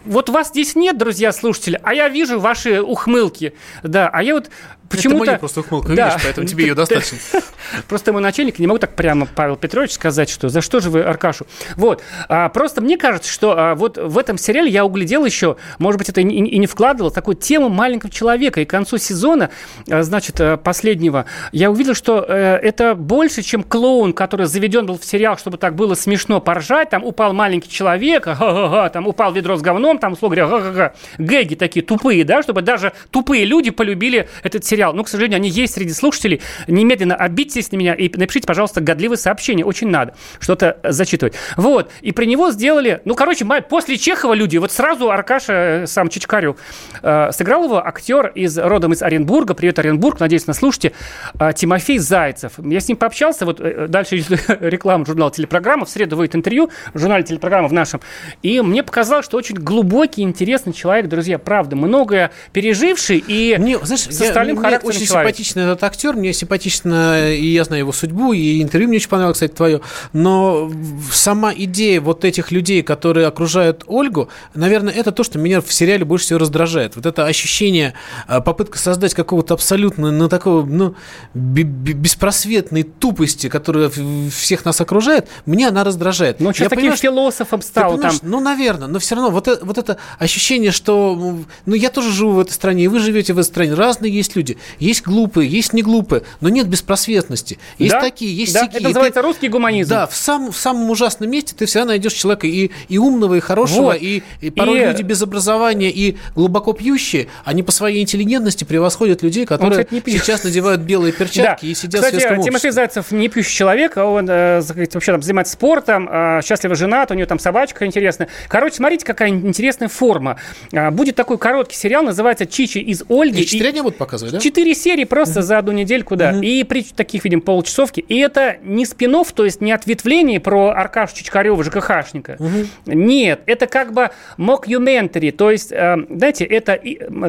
вот вас здесь нет, друзья слушатели, а я вижу ваши ухмылки. Да, а я вот почему-то... Это моя просто ухмылка, Да. видишь, поэтому тебе ее достаточно. Просто мой начальник, не могу так прямо, Павел Петрович, сказать, что за что же вы Аркашу. Вот. А, просто мне кажется, что а, вот в этом сериале я углядел еще, может быть, это и, не- и не вкладывал, такую тему маленького человека. И к концу сезона, а, значит, а, последнего, я увидел, что э, это больше, чем клоун, который заведен был в сериал, чтобы так было смешно поржать. Там упал маленький человек, ха-ха-ха, там упал ведро с говном, там, условно говоря, ха-ха-ха. гэги такие тупые, да, чтобы даже тупые люди полюбили этот сериал. Но, к сожалению, они есть среди слушателей. Немедленно обидьтесь на меня и напишите, пожалуйста, годливые сообщения. Очень надо что-то зачитывать. Вот. И при него сделали... Ну, короче, после Чехова люди, вот сразу Аркаша, э, сам Чичкарев, э, сыграл его актер из, родом из Оренбурга. Привет, Оренбург, надеюсь, нас слушаете. э, Тимофей Зайцев. Я с ним пообщался. Вот э, дальше реклама журнала «Телепрограмма». В среду выйдет интервью в журнале «Телепрограмма» в нашем. И мне показалось, что очень глубокий, интересный человек, друзья. Правда, многое переживший и Мне, знаешь, с я- остальным мне очень человека. симпатичный этот актер, мне симпатично, и я знаю его судьбу, и интервью мне очень понравилось, кстати, твое. Но сама идея вот этих людей, которые окружают Ольгу, наверное, это то, что меня в сериале больше всего раздражает. Вот это ощущение, а, попытка создать какого-то абсолютно, ну, такого, ну, бе- бе- беспросветной тупости, которая всех нас окружает, меня она раздражает. Ну, Я таким что- философом стал. Там. Ну, наверное, но все равно вот это, вот это ощущение, что ну я тоже живу в этой стране, и вы живете в этой стране. Разные есть люди. Есть глупые, есть не глупые, но нет беспросветности. Есть Да, такие, есть да, сякие. это ты- называется русский гуманизм. Да, в, сам, в самом ужасном месте ты всегда найдешь человека и, и умного, и хорошего, Вот. и, и порой И- люди без образования и глубоко пьющие, они по своей интеллигентности превосходят людей, которые кстати, не пьет. сейчас надевают белые перчатки и сидят Кстати, в светском Тимофей обществе. Зайцев не пьющий человек, а он э, вообще там занимается спортом, э, счастливо женат, у него там собачка интересная. Короче, смотрите, какая интересная форма. А, Будет такой короткий сериал, называется «Чичи из Ольги». И И- четыре дня будут показывать, да? Четыре серии просто за одну недельку, да. И при таких, видим, получасовки. И это не спин то есть не ответвление про Аркашу Чичкарева, ЖКХшника. Нет, это как бы mockumentary, то есть, э, знаете, это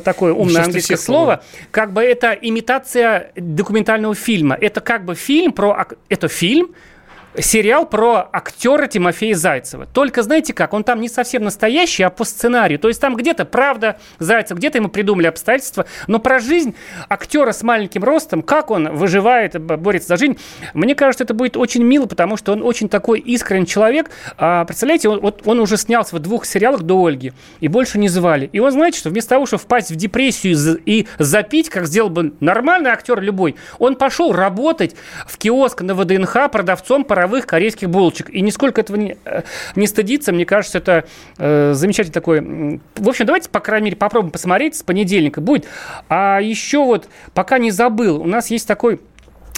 такое умное английское слово, как бы это имитация документального фильма. Это как бы фильм про... Это фильм, сериал про актера Тимофея Зайцева. Только знаете как, он там не совсем настоящий, а по сценарию. То есть там где-то правда Зайцев, где-то ему придумали обстоятельства, но про жизнь актера с маленьким ростом, как он выживает, борется за жизнь, мне кажется, это будет очень мило, потому что он очень такой искренний человек. А, представляете, он, вот он уже снялся в двух сериалах до Ольги, и больше не звали. И он, знаете, что вместо того, чтобы впасть в депрессию и за- и запить, как сделал бы нормальный актер любой, он пошел работать в киоск на ВДНХ продавцом паровых корейских булочек. И нисколько этого не, э, не стыдиться, мне кажется, это э, замечательный такой... В общем, давайте, по крайней мере, попробуем посмотреть. С понедельника будет. А еще вот, пока не забыл, у нас есть такой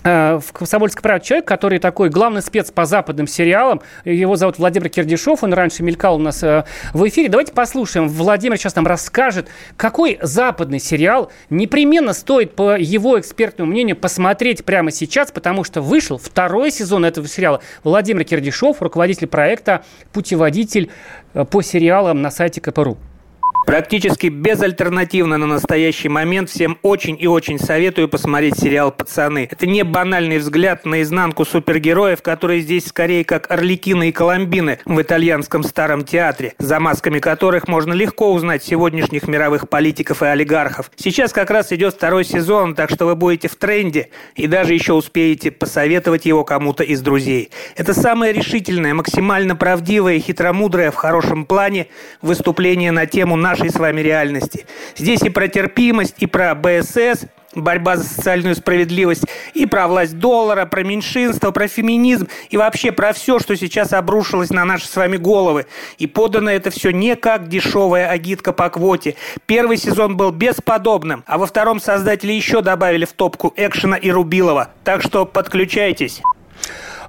в «Комсомольской правде» человек, который такой главный спец по западным сериалам. Его зовут Владимир Кирдишов, он раньше мелькал у нас э, в эфире. Давайте послушаем. Владимир сейчас нам расскажет, какой западный сериал непременно стоит, по его экспертному мнению, посмотреть прямо сейчас, потому что вышел второй сезон этого сериала. Владимир Кирдишов, руководитель проекта «Путеводитель э, по сериалам» на сайте КПРУ. Практически безальтернативно на настоящий момент всем очень и очень советую посмотреть сериал «Пацаны». Это не банальный взгляд на изнанку супергероев, которые здесь скорее как орликины и коломбины в итальянском старом театре, за масками которых можно легко узнать сегодняшних мировых политиков и олигархов. Сейчас как раз идет второй сезон, так что вы будете в тренде и даже еще успеете посоветовать его кому-то из друзей. Это самое решительное, максимально правдивое и хитромудрое в хорошем плане выступление на тему нашей с вами реальности. Здесь и про терпимость, и про БСС, борьба за социальную справедливость, и про власть доллара, про меньшинство, про феминизм, и вообще про все, что сейчас обрушилось на наши с вами головы. И подано это все не как дешевая агитка по квоте. Первый сезон был бесподобным, а во втором создатели еще добавили в топку экшена и Рубилова. Так что подключайтесь.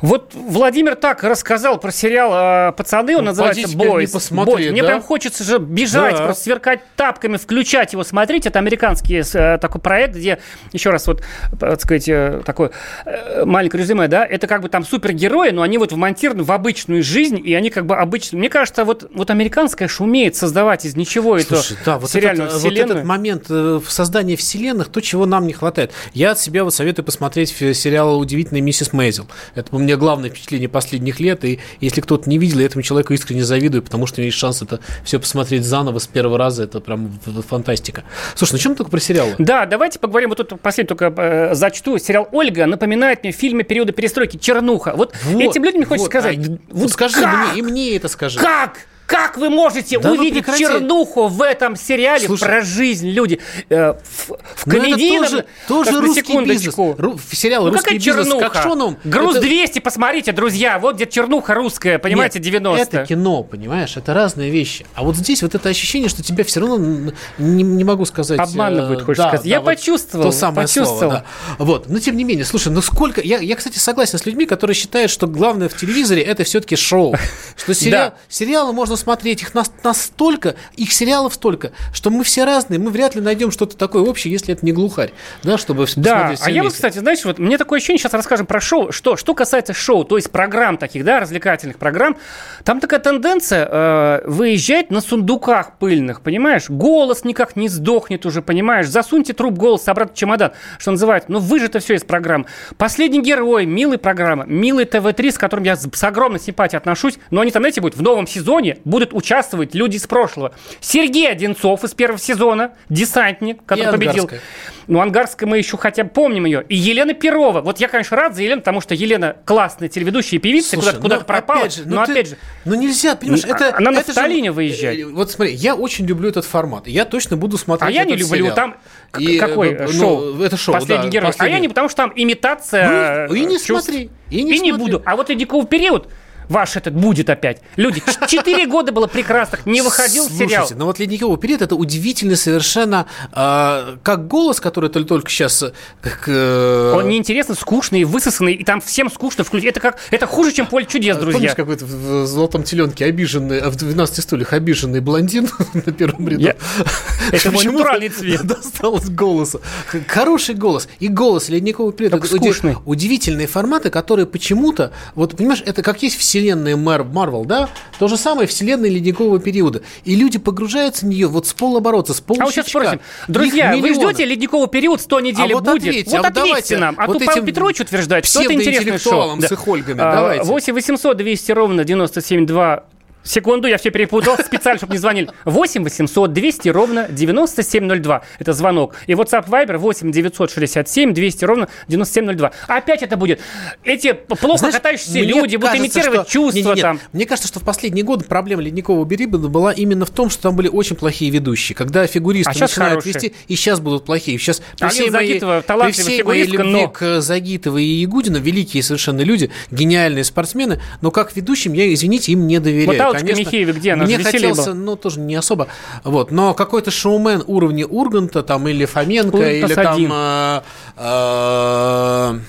Вот Владимир так рассказал про сериал э, «Пацаны», он Ну, называется «Бойс». посмотри, «Бойс». Мне да? прям хочется же бежать, Да. просто сверкать тапками, включать его, смотреть. Это американский э, такой проект, где, еще раз, вот, так сказать, э, такое э, маленькое резюме, да, это как бы там супергерои, но они вот вмонтированы в обычную жизнь, и они как бы обычные. Мне кажется, вот, вот американская ж умеет создавать из ничего Слушай, эту да, вот сериальную этот, вот вселенную. этот момент в создании вселенных, то, чего нам не хватает. Я от себя вот советую посмотреть сериал «Удивительная миссис Мейзел». Это у меня главное впечатление последних лет, и если кто-то не видел, я этому человеку искренне завидую, потому что у него есть шанс это все посмотреть заново с первого раза, это прям фантастика. Слушай, ну чем только про сериалы? Да, давайте поговорим. Вот тут последний только э, зачту. Сериал «Ольга» напоминает мне фильмы периода перестройки «Чернуха». Вот, Вот, этим людям хочется вот, сказать. а, вот вот скажи как? мне, и мне это скажи. Как? Как вы можете Да ну увидеть прекрати. чернуху в этом сериале Слушай. про жизнь люди? Э, в в Ну, комедийном... тоже, тоже Так, русский бизнес. Ру- сериал Ну, «Русский какая бизнес» чернуха? как Шоном. Груз это- 200, посмотрите, друзья. Вот где чернуха русская, понимаете, Нет, 90 Это кино, понимаешь, это разные вещи. А вот здесь вот это ощущение, что тебя все равно не, не могу сказать. Обманывают, э, хочешь сказать. Я почувствовал, То самое почувствовал. слово, да. Вот, но тем не менее, слушай, ну сколько. Я, я, кстати, согласен с людьми, которые считают, что главное в телевизоре это все-таки шоу. Что сериал, Да. сериалы можно смотреть, их нас- настолько, их сериалов столько, что мы все разные, мы вряд ли найдем что-то такое общее, если это не глухарь. Да, чтобы Да, а я вот, кстати, знаешь, вот мне такое ощущение, сейчас расскажем про шоу. Что, что касается шоу, то есть программ таких, да, развлекательных программ, там такая тенденция э, выезжать на сундуках пыльных, понимаешь? Голос никак не сдохнет уже, понимаешь? Засуньте труп голоса обратно в чемодан, что называется. Ну, выжито все из программ. Последний герой, милый программа, милый ТВ-3, с которым я с огромной симпатией отношусь, но они там, знаете, будут в новом сезоне, будут участвовать люди из прошлого. Сергей Одинцов из первого сезона, десантник, который И победил. Ангарская. Ну, Ангарская мы еще хотя бы помним ее. И Елена Перова. Вот я, конечно, рад за Елену, потому что Елена классная телеведущая и певица, куда-то, куда-то ну, пропала. опять же, ну но ты- опять же, Ну нельзя, понимаешь, Ну, это... она на это Сталине выезжать. Э, Вот смотри, я очень люблю этот формат. Я точно буду смотреть а я не люблю сериал. там И, какой э, ну, шоу? Это шоу, Последний да, герой. А последний. я не, потому что там имитация. Ну, и не э, чувств. смотри, и не не смотри. буду. А вот ледниковый период. Ваш этот будет опять. Люди, четыре года было прекрасных, не выходил Слушайте, сериал. ну вот «Ледниковый период» — это удивительный совершенно, а, как голос, который только, только сейчас... Как, э, Он неинтересный, скучный, высосанный, и там всем скучно включить. Это как это хуже, чем поле чудес, друзья. Помнишь, какой-то в в «Золотом теленке» обиженный, а в «12 стульях» обиженный блондин на первом ряду? Я- Это мой натуральный цвет. Досталось голоса. Хороший голос. И голос «Ледниковый период» Только это уди- скучный. удивительные форматы, которые почему-то... Вот, понимаешь, это как есть вселенная Мар- Марвел, да? То же самое вселенная «Ледникового периода». И люди погружаются в нее вот с полоборота, с А вот сейчас спросим, друзья, вы ждете ледниковый период 100 недель А вот будет? ответьте, вот а ответьте давайте нам. А вот тут Павел Петрович утверждает, что это интересное шоу. с их Ольгами, давайте. 8 800 200 ровно 9702 Секунду, я все перепутал, специально, чтобы не звонили. 8 800 200 ровно 9702. Это звонок. И WhatsApp Viber 8 967 200 ровно 9702. Опять это будет. Эти плохо Знаешь, катающиеся люди будут кажется, имитировать что- чувства Не-не-не, там. Мне кажется, что в последние годы проблема ледникового периода была именно в том, что там были очень плохие ведущие. Когда фигуристы А начинают хорошие. вести, и сейчас будут плохие. Сейчас при Алина всей моей, Загитова при талантливая всей моей любви но- к Загитовой и Ягудина, великие совершенно люди, гениальные спортсмены, но как ведущим я, извините, им не доверяю. Вот Аллочка Конечно, Михеева где? Она Мне хотелось, ну, тоже не особо. Вот, но какой-то шоумен уровня Урганта там или Фоменко, Ургант или там... э, э,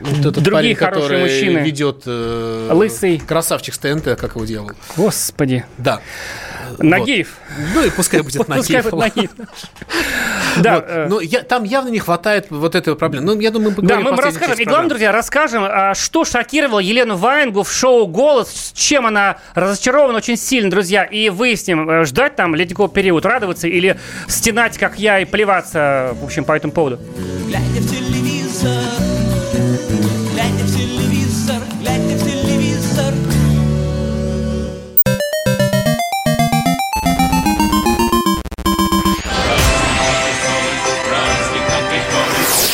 вот этот Другие парень, хорошие мужчины. ведет э, Лысый. красавчик с ТНТ, как его делал. Господи. Да. Нагиев. Ну и пускай будет Пускай Нагиев. будет Нагиев. Да, Вот. э, Но я, там явно не хватает вот этой проблемы. Ну, я думаю, мы Да, мы расскажем. И главное, друзья, расскажем, а, что шокировало Елену Ваенгу в шоу «Голос», с чем она разочарована очень сильно, друзья. И выясним, э, ждать там ледниковый период, радоваться или стенать, как я, и плеваться, в общем, по этому поводу. Глядя в телевизор,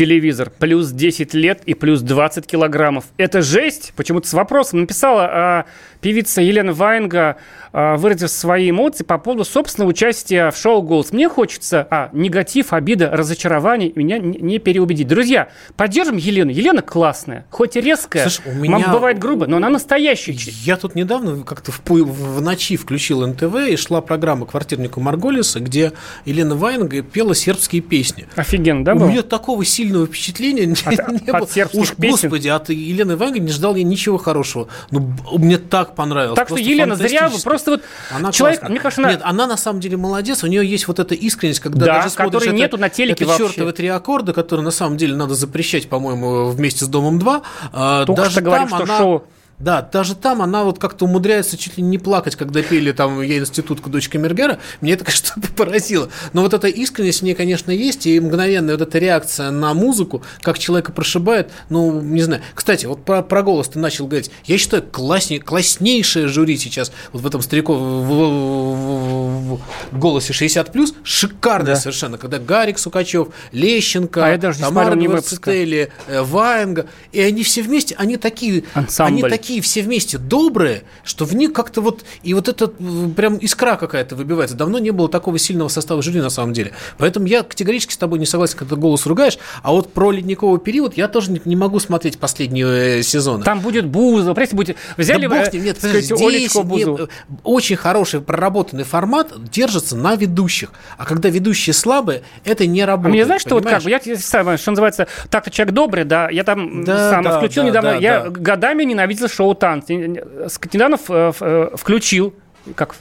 Телевизор. Плюс 10 лет и плюс 20 килограммов. Это жесть? Почему-то с вопросом написала а, певица Елена Ваенга, выразив свои эмоции по поводу собственного участия в шоу «Голос». Мне хочется, а, негатив, обида, разочарование меня не, переубедить. Друзья, поддержим Елену. Елена классная, хоть и резкая, Слушай, у меня- бывает грубо, но она настоящая. Я тут недавно как-то в, в ночи включил НТВ и шла программа «Квартирнику Марголиса», где Елена Ваенга пела сербские песни. Офигенно, да, У было? меня такого сильного впечатления От- не от было. сербских Уж, песен? господи, от Елены Ваенги не ждал я ничего хорошего. Ну, мне так понравилось. Так что, просто Елена, зря вы фантастически. Просто вот Она человек, классная. мне кажется, она- Нет, она на самом деле молодец. У нее есть вот эта искренность, когда Да, даже смотришь это- нету на телеке это чертовы три аккорда, которые на самом деле надо запрещать, по-моему, вместе с Домом 2. А, Только даже что говорим, там что она- шоу- Да, даже там она вот как-то умудряется чуть ли не плакать, когда пели там «Я институтка, дочка Мергера». Мне это, конечно, поразило. Но вот эта искренность в ней, конечно, есть, и мгновенная вот эта реакция на музыку, как человека прошибает, ну, не знаю. Кстати, вот про, про голос ты начал говорить. Я считаю, классне, класснейшее жюри сейчас вот в этом старику в, в- в- в голосе 60+, шикарное совершенно, когда Гарик Сукачев, Лещенко, А я даже не Тамара. Гварцетели, э, Ваенга, и они все вместе, они такие, Ансамбль. они такие все вместе добрые, что в них как-то вот, и вот это э, прям искра какая-то выбивается. Давно не было такого сильного состава жюри на самом деле. Поэтому я категорически с тобой не согласен, когда ты голос ругаешь, а вот про ледниковый период я тоже не, не могу смотреть последние э, сезоны. Там будет Бузова, представьте, будет... Взяли да бог э, нет, сказать, здесь Олечку нет, Бузову. очень хороший проработанный формат держится на ведущих. А когда ведущие слабые, это не А работает. мне знаешь, что вот как понимаешь? бы, я сам, что называется, так-то человек добрый, да, я там Да, сам да, включил да, недавно, да, я да. годами ненавидел шоу танцы. Скотинанов э, э, включил, как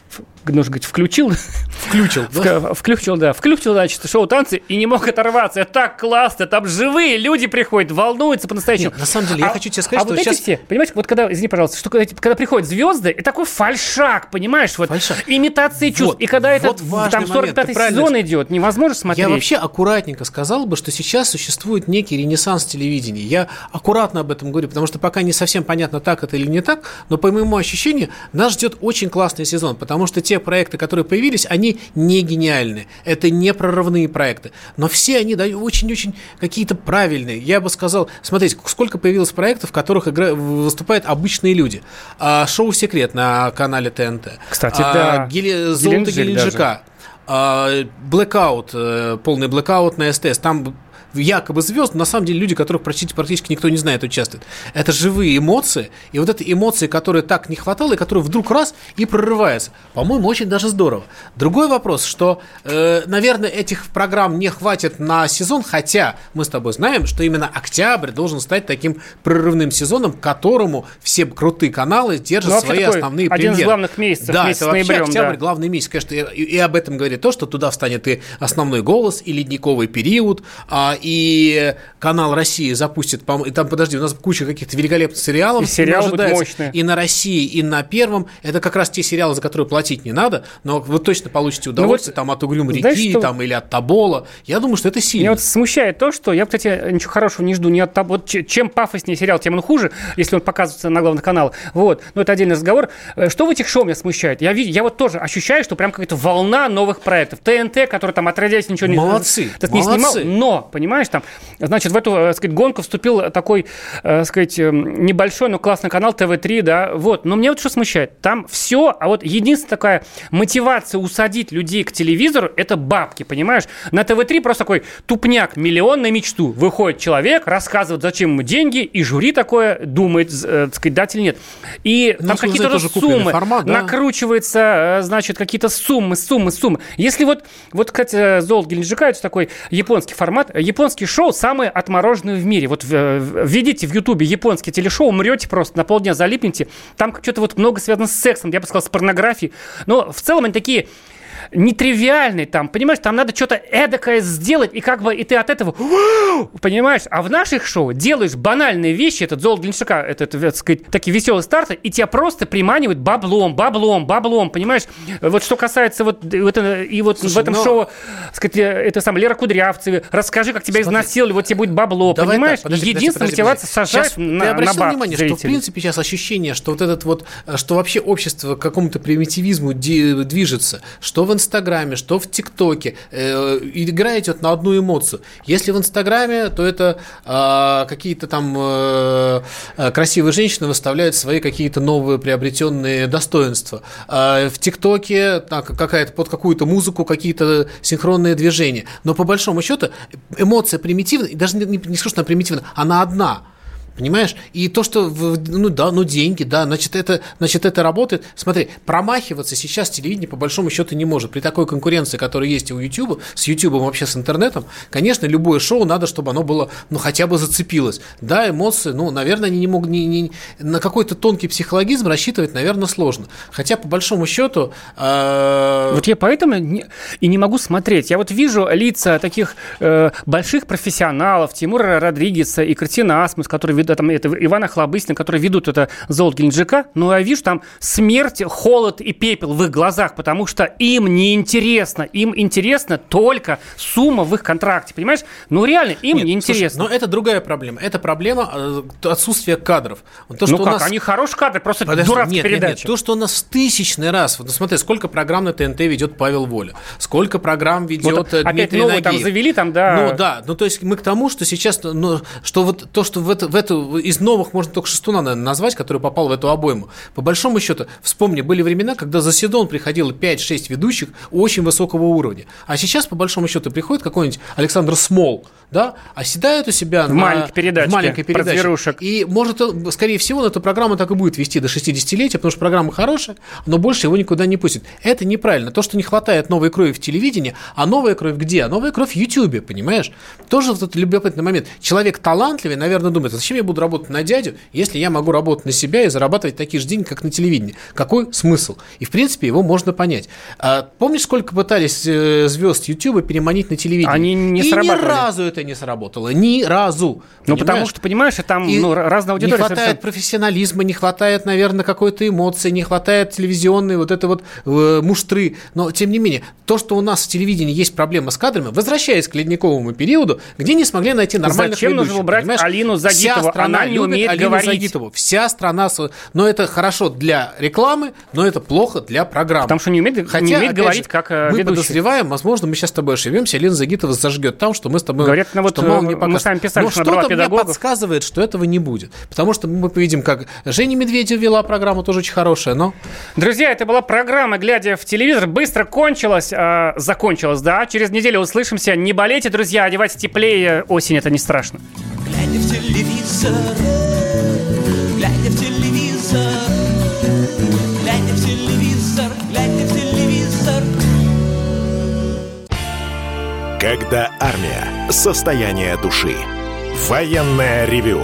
нужно говорить, включил. Включил, да? Включил, да. Включил, значит, шоу танцы и не мог оторваться. Это так классно, там живые люди приходят, волнуются по-настоящему. Нет, на самом деле, я А- хочу тебе сказать, а что вот сейчас... эти все, понимаешь, вот когда, извини, пожалуйста, что когда, когда приходят звезды, и такой фальшак, понимаешь, вот имитации чувств. Вот, и когда это вот важный там момент, ты 45-й правильно сезон идет, невозможно смотреть. Я вообще аккуратненько сказал бы, что сейчас существует некий ренессанс телевидения. Я аккуратно об этом говорю, потому что пока не совсем понятно, так это или не так, но по моему ощущению, нас ждет очень классный сезон, потому что те проекты, которые появились, они не гениальны. Это не прорывные проекты. Но все они дают очень-очень какие-то правильные. Я бы сказал, смотрите, сколько появилось проектов, в которых игра... выступают обычные люди. А, шоу «Секрет» на канале ТНТ. Кстати, А, да. Гели- «Золото Геленджик Геленджика». А, Blackout, э, полный блэкаут на СТС, там якобы звезд, на самом деле люди, которых практически, практически никто не знает, участвуют. Это живые эмоции, и вот эти эмоции, которые так не хватало, и которые вдруг раз и прорываются. По-моему, очень даже здорово. Другой вопрос, что, э, наверное, этих программ не хватит на сезон, хотя мы с тобой знаем, что именно октябрь должен стать таким прорывным сезоном, к которому все крутые каналы держат Ну, свои основные один из премьеры. главных месяцев, да, месяц это вообще ноябрем, октябрь, да. главный месяц, конечно, и, и об этом говорит то, что туда встанет и основной голос, и ледниковый период, а, и канал России запустит, по- и там, подожди, у нас куча каких-то великолепных сериалов. И сериалы будут мощные. И на России, и на Первом. Это как раз те сериалы, за которые платить не надо, но вы точно получите Ну удовольствие там от Угрюм знаешь, реки, что- там, или от Табола. Я думаю, что это сильно. Меня вот смущает то, что я, кстати, ничего хорошего не жду ни от того. Вот чем пафоснее сериал, тем он хуже, если он показывается на главных каналах. Вот. Но это отдельный разговор. Э, Что в этих шоу меня смущает? Я, я вот тоже ощущаю, что прям какая-то волна новых проектов. ТНТ, который там отродясь ничего не, Молодцы, не снимал. молодцы. Но, понимаешь, там, значит, в эту, э, сказать, гонку вступил такой, э, сказать, э, небольшой, но классный канал ТВ-3, да, вот. Но меня вот что смущает? Там все, а вот единственная такая мотивация усадить людей к телевизору, это бабки, понимаешь? На ТВ-3 просто такой тупняк, миллион на мечту. Выходит человек, рассказывает, зачем ему деньги, и жюри такое думает, э, так сказать, дать или нет. И Ну, там какие-то суммы, формат, да. накручивается, значит, какие-то суммы, суммы, суммы. Если вот, вот, кстати, Золот Геленджика, это такой японский формат, японские шоу самые отмороженные в мире. Вот э, введите в Ютубе японские телешоу, умрете просто, на полдня залипнете. Там что-то вот много связано с сексом, я бы сказал, с порнографией. Но в целом они такие нетривиальный там, понимаешь, там надо что-то эдакое сделать, и как бы, и ты от этого, понимаешь, а в наших шоу делаешь банальные вещи, этот Золото Гленшика, этот, так сказать, такие веселые старты, и тебя просто приманивают баблом, баблом, баблом, понимаешь, вот что касается вот, вот это- и вот Слушай, в этом но- шоу, так сказать, э, это сам Лера Кудрявцева, расскажи, как тебя изнасиловали, вот тебе будет бабло, Давай понимаешь, так, подожди, единственная подожди, мотивация подожди. сажать Сейчас на, ты на обратил баб внимание, что в зрителей. принципе сейчас ощущение, что вот этот вот, э, что вообще общество к какому-то примитивизму движется, что в Инстаграме, что в ТикТоке, э, играет вот на одну эмоцию. Если в Инстаграме, то это э, какие-то там э, э, красивые женщины выставляют свои какие-то новые приобретенные достоинства. А в ТикТоке какая-то под какую-то музыку какие-то синхронные движения. Но по большому счету эмоция примитивная, и даже не, не, не скажу, что она примитивная, она одна. Понимаешь? И то, что, ну да, ну деньги, да, значит это, значит, это работает. Смотри, промахиваться сейчас телевидение по большому счету не может. При такой конкуренции, которая есть у YouTube, с YouTube вообще с интернетом, конечно, любое шоу надо, чтобы оно было, ну, хотя бы зацепилось. Да, эмоции, ну, наверное, они не могут, не, не- на какой-то тонкий психологизм рассчитывать, наверное, сложно. Хотя, по большому счету... э, Вот я поэтому не- и не могу смотреть. Я вот вижу лица таких э, больших профессионалов, Тимура Родригеса и Картина Асмус, которые ведут, там, это Ивана Хлобыстина, которые ведут это «Золото Геленджика», но я вижу там смерть, холод и пепел в их глазах, потому что им не интересно. Им интересно только сумма в их контракте, понимаешь? Ну реально, им Нет, не слушай, интересно. но это другая проблема. Это проблема э, отсутствия кадров. То, ну что у как, нас- они хорошие кадры, просто Подожди, дурацкая нет, нет, нет. передача. То, что у нас в тысячный раз. Вот ну, смотри, сколько программ на ТНТ ведет Павел Воля, сколько программ ведет Вот э, опять Дмитрий там Нагиев. завели, там, да. Ну да, ну то есть мы к тому, что сейчас, ну, что вот то, что в, это, в эту, из новых можно только Шестуна, наверное, назвать, который попал в эту обойму. По большому счету, вспомни, были времена, когда за Седон приходило 5-6 ведущих очень высокого уровня. А сейчас, по большому счету, приходит какой-нибудь Александр Смол, да, оседает у себя В на- маленькой передачке в маленькой передаче. зверушек. И может, скорее всего, эта программа так и будет вести до 60-летия, потому что программа хорошая, но больше его никуда не пустят. Это неправильно. То, что не хватает новой крови в телевидении, а новая кровь где? А новая кровь в Ютьюбе, понимаешь? Тоже вот этот любопытный момент. Человек талантливый, наверное, думает, «А зачем я буду работать на дядю, если я могу работать на себя и зарабатывать такие же деньги, как на телевидении? Какой смысл? И, в принципе, его можно понять. А помнишь, сколько пытались э, звезд Ютуба переманить на телевидение? Они не и ни разу это не сработало. Ни разу. Ну, потому что, понимаешь, там И ну, разная не аудитория. хватает совершенно. профессионализма, не хватает, наверное, какой-то эмоции, не хватает телевизионной вот это вот э, муштры. Но, тем не менее, то, что у нас в телевидении есть проблема с кадрами, возвращаясь к ледниковому периоду, где не смогли найти нормальных Зачем нужно ведущих, брать понимаешь? Алину Вся Загитову? Страна Она не любит умеет Алину говорить. Загитову. Вся страна... Но это хорошо для рекламы, но это плохо для программы. Потому что не умеет, Хотя, не умеет говорить же, как э, мы ведущий. подозреваем, возможно, мы сейчас с тобой ошибемся, Алина Загитова зажгет там, что мы с тобой... Говорят, ну вот, что мало э, не мы покажет. с вами писали, Но что что-то мне подсказывает, что этого не будет. Потому что мы увидим, как Женя Медведева вела программу, тоже очень хорошая, но... Друзья, это была программа «Глядя в телевизор». Быстро кончилась, э, закончилась, да. Через неделю услышимся. Не болейте, друзья, одевайтесь теплее. Осень – это не страшно. Глядя в телевизор, глядя в телевизор, глядя в телевизор, глядя в телевизор. Когда армия. Состояние души. Военное ревю.